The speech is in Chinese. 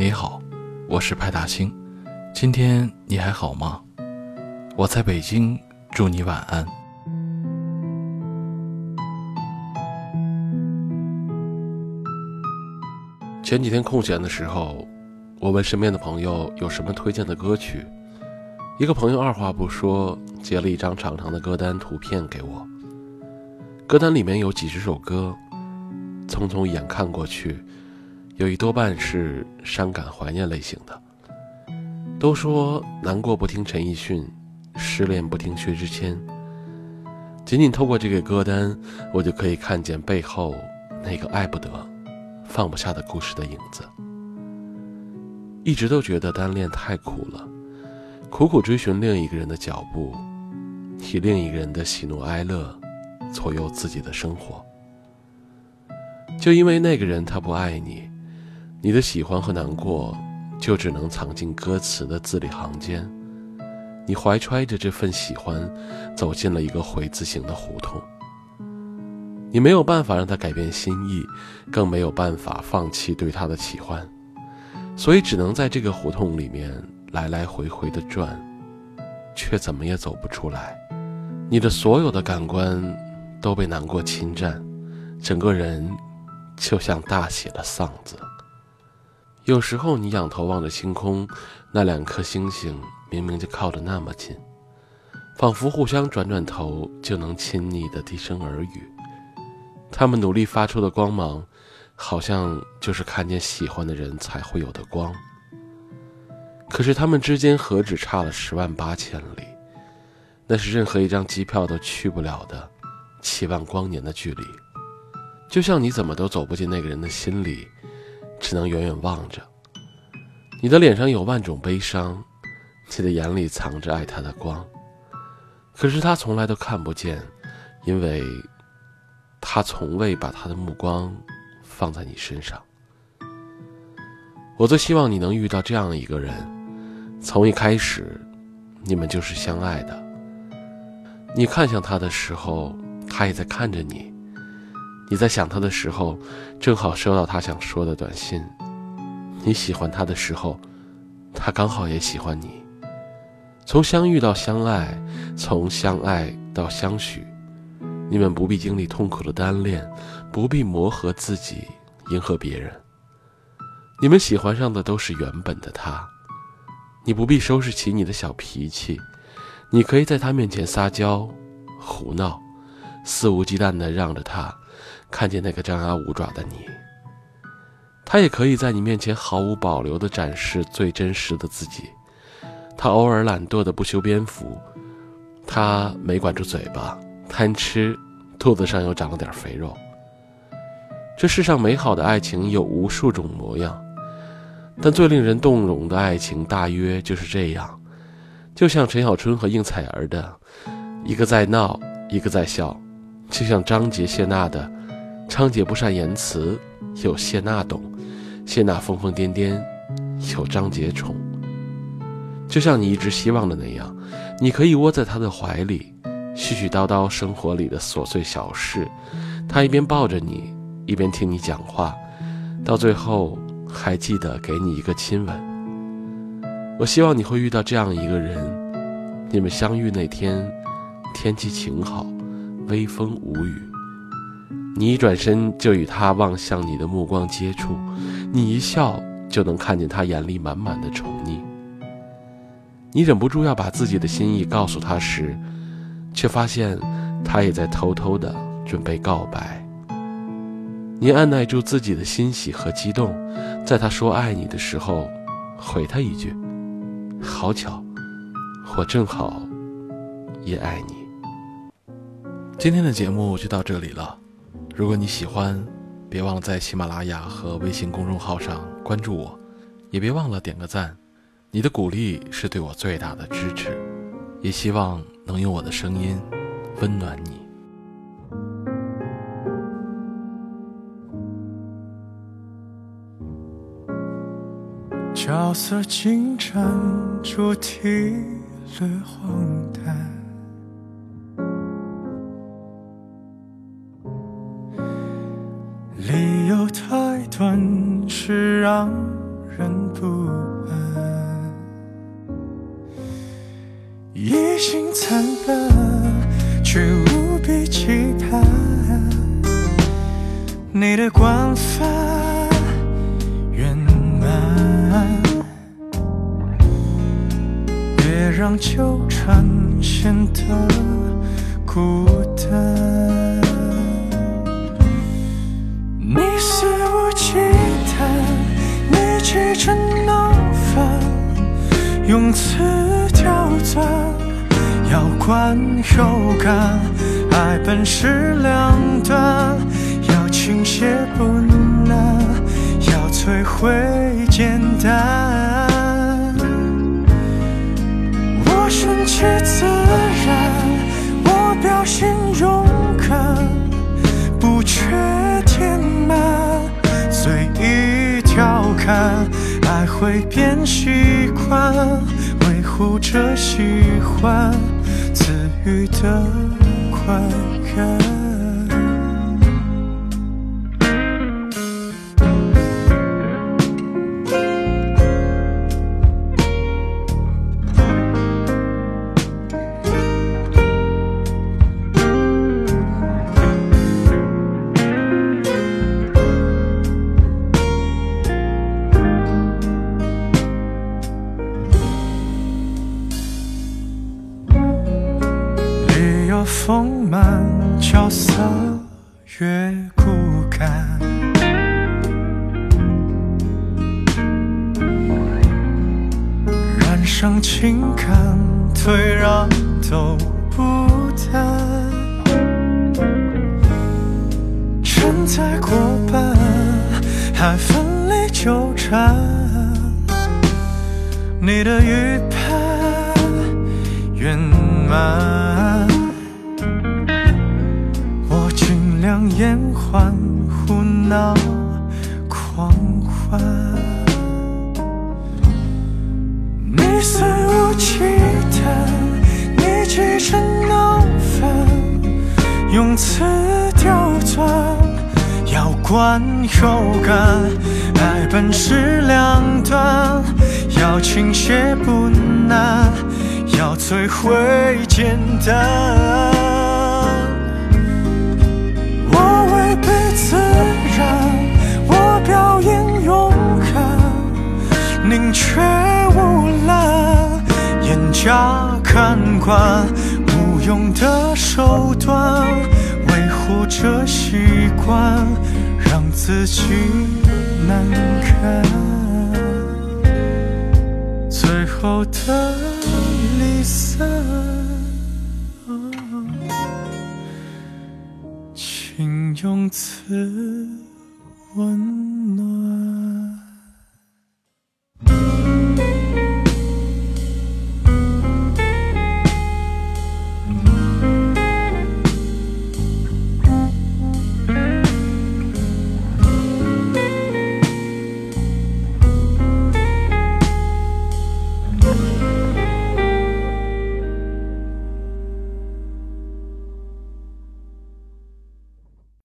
你好，我是派大星，今天你还好吗？我在北京，祝你晚安。前几天空闲的时候，我问身边的朋友有什么推荐的歌曲，一个朋友二话不说截了一张长长的歌单图片给我。歌单里面有几十首歌，匆匆一眼看过去，有一多半是伤感怀念类型的。都说难过不听陈奕迅，失恋不听薛之谦。仅仅透过这个歌单，我就可以看见背后那个爱不得、放不下的故事的影子。一直都觉得单恋太苦了，苦苦追寻另一个人的脚步，以另一个人的喜怒哀乐。左右自己的生活，就因为那个人他不爱你，你的喜欢和难过就只能藏进歌词的字里行间。你怀揣着这份喜欢，走进了一个回字形的胡同。你没有办法让他改变心意，更没有办法放弃对他的喜欢，所以只能在这个胡同里面来来回回的转，却怎么也走不出来。你的所有的感官。都被难过侵占，整个人就像大写的丧字。有时候你仰头望着星空，那两颗星星明明就靠得那么近，仿佛互相转转头就能亲昵的低声耳语。他们努力发出的光芒，好像就是看见喜欢的人才会有的光。可是他们之间何止差了十万八千里，那是任何一张机票都去不了的。七万光年的距离，就像你怎么都走不进那个人的心里，只能远远望着。你的脸上有万种悲伤，你的眼里藏着爱他的光，可是他从来都看不见，因为他从未把他的目光放在你身上。我最希望你能遇到这样一个人，从一开始，你们就是相爱的。你看向他的时候。他也在看着你，你在想他的时候，正好收到他想说的短信。你喜欢他的时候，他刚好也喜欢你。从相遇到相爱，从相爱到相许，你们不必经历痛苦的单恋，不必磨合自己迎合别人。你们喜欢上的都是原本的他，你不必收拾起你的小脾气，你可以在他面前撒娇、胡闹。肆无忌惮地让着他看见那个张牙舞爪的你，他也可以在你面前毫无保留地展示最真实的自己。他偶尔懒惰的不修边幅，他没管住嘴巴，贪吃，肚子上又长了点肥肉。这世上美好的爱情有无数种模样，但最令人动容的爱情大约就是这样，就像陈小春和应采儿的，一个在闹，一个在笑。就像张杰谢娜的，张杰不善言辞，有谢娜懂；谢娜疯疯癫癫，有张杰宠。就像你一直希望的那样，你可以窝在他的怀里，絮絮叨叨生活里的琐碎小事，他一边抱着你，一边听你讲话，到最后还记得给你一个亲吻。我希望你会遇到这样一个人，你们相遇那天，天气晴好。微风无雨，你一转身就与他望向你的目光接触，你一笑就能看见他眼里满满的宠溺。你忍不住要把自己的心意告诉他时，却发现他也在偷偷的准备告白。你按耐住自己的欣喜和激动，在他说爱你的时候，回他一句：“好巧，我正好也爱你。”今天的节目就到这里了。如果你喜欢，别忘了在喜马拉雅和微信公众号上关注我，也别忘了点个赞。你的鼓励是对我最大的支持，也希望能用我的声音温暖你。角色进展，主题略荒诞。让人不安，异性残淡，却无比期盼你的光泛圆满。别让纠缠显得孤单。着闹翻，用词刁钻，要观又干，爱本是两端，要倾斜不难，要摧毁简单。我顺其自然，我表现勇敢，会变习惯，维护着喜欢，赐予的快感。让情感，退让都不难。承载过半，还奋力纠缠。你的预判圆满，我尽量延缓，胡闹狂欢。你肆无忌惮，你急着闹翻，用词刁钻，要观又干，爱本是两端，要倾斜不难，要摧毁简单。我违背自然，我表演勇敢，宁缺，加看管，无用的手段，维护着习惯，让自己难堪。最后的离散，请用词温暖